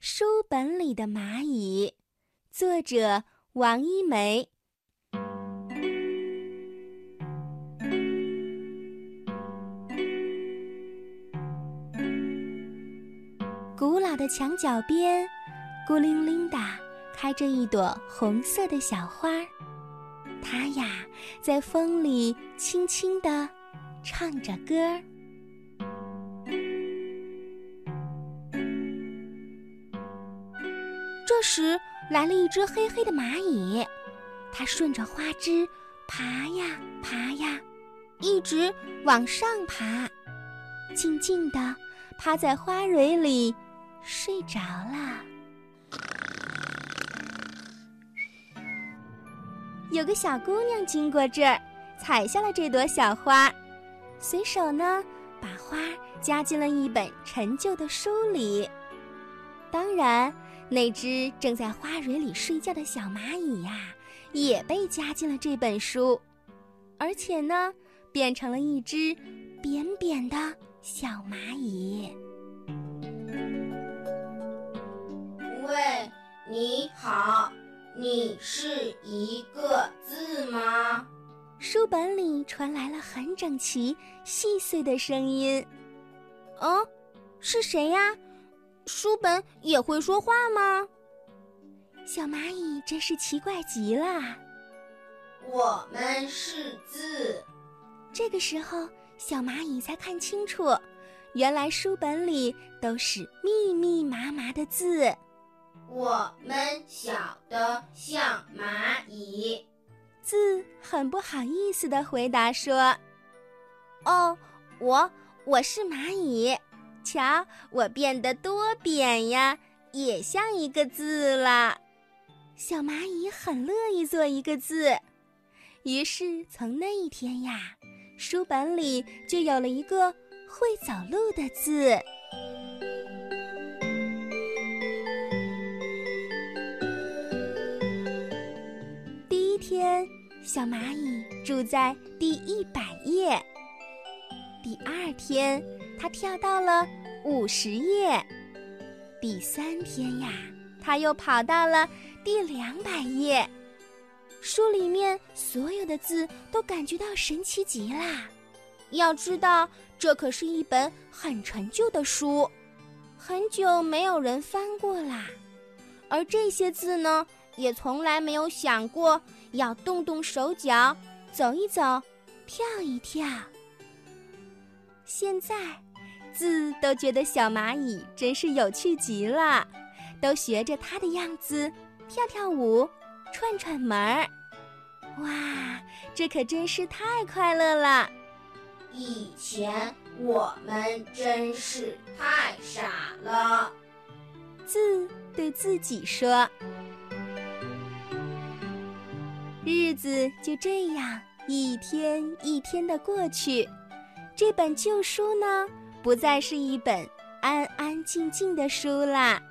书本里的蚂蚁，作者王一梅。古老的墙角边，孤零零的开着一朵红色的小花儿，它呀，在风里轻轻地唱着歌儿。这时，来了一只黑黑的蚂蚁，它顺着花枝爬呀爬呀，一直往上爬，静静地趴在花蕊里睡着了。有个小姑娘经过这儿，采下了这朵小花，随手呢把花夹进了一本陈旧的书里。当然。那只正在花蕊里睡觉的小蚂蚁呀，也被夹进了这本书，而且呢，变成了一只扁扁的小蚂蚁。喂，你好，你是一个字吗？书本里传来了很整齐、细碎的声音。哦，是谁呀？书本也会说话吗？小蚂蚁真是奇怪极了。我们是字。这个时候，小蚂蚁才看清楚，原来书本里都是密密麻麻的字。我们小的像蚂蚁。字很不好意思的回答说：“哦，我我是蚂蚁。”瞧，我变得多扁呀，也像一个字了。小蚂蚁很乐意做一个字，于是从那一天呀，书本里就有了一个会走路的字。第一天，小蚂蚁住在第一百页。第二天。他跳到了五十页，第三天呀，他又跑到了第两百页。书里面所有的字都感觉到神奇极啦。要知道，这可是一本很陈旧的书，很久没有人翻过啦。而这些字呢，也从来没有想过要动动手脚，走一走，跳一跳。现在。字都觉得小蚂蚁真是有趣极了，都学着它的样子跳跳舞、串串门儿。哇，这可真是太快乐了！以前我们真是太傻了。字对自己说。日子就这样一天一天的过去，这本旧书呢？不再是一本安安静静的书啦。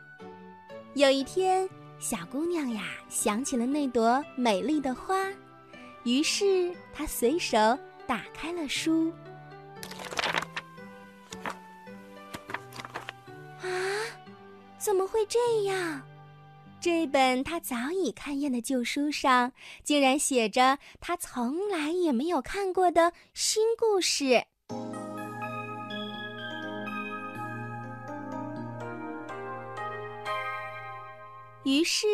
有一天，小姑娘呀想起了那朵美丽的花，于是她随手打开了书。啊，怎么会这样？这本她早已看厌的旧书上，竟然写着她从来也没有看过的新故事。于是，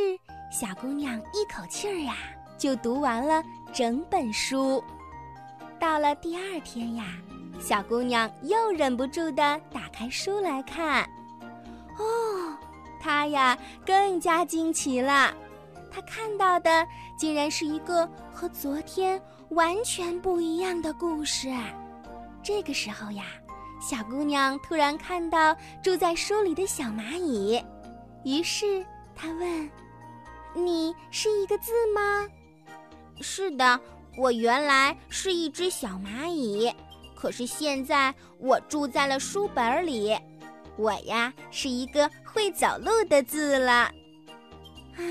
小姑娘一口气儿呀就读完了整本书。到了第二天呀，小姑娘又忍不住的打开书来看。哦，她呀更加惊奇了，她看到的竟然是一个和昨天完全不一样的故事。这个时候呀，小姑娘突然看到住在书里的小蚂蚁，于是。他问：“你是一个字吗？”“是的，我原来是一只小蚂蚁，可是现在我住在了书本里。我呀是一个会走路的字了。”“啊，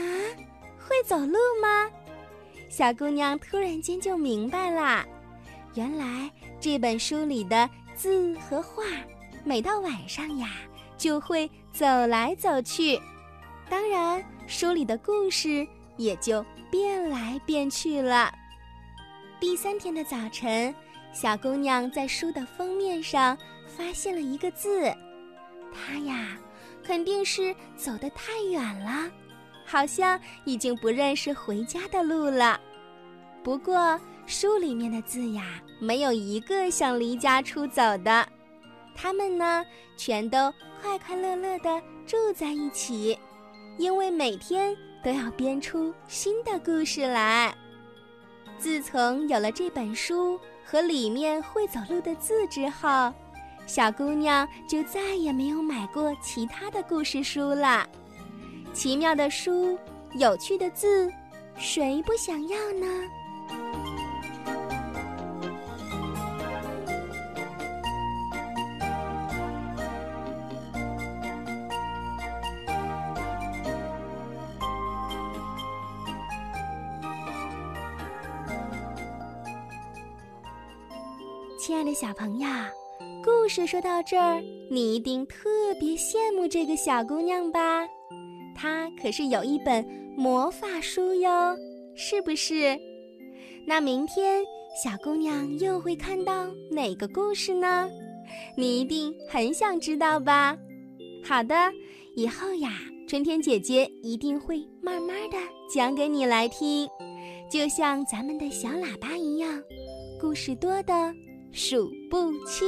会走路吗？”小姑娘突然间就明白了，原来这本书里的字和画，每到晚上呀就会走来走去。当然，书里的故事也就变来变去了。第三天的早晨，小姑娘在书的封面上发现了一个字，她呀，肯定是走得太远了，好像已经不认识回家的路了。不过，书里面的字呀，没有一个想离家出走的，他们呢，全都快快乐乐地住在一起，因为每天都要编出新的故事来。自从有了这本书和里面会走路的字之后，小姑娘就再也没有买过其他的故事书了。奇妙的书，有趣的字，谁不想要呢？亲爱的小朋友，故事说到这儿，你一定特别羡慕这个小姑娘吧？她可是有一本魔法书哟，是不是？那明天小姑娘又会看到哪个故事呢？你一定很想知道吧？好的，以后呀，春天姐姐一定会慢慢的讲给你来听，就像咱们的小喇叭一样，故事多的。数不清。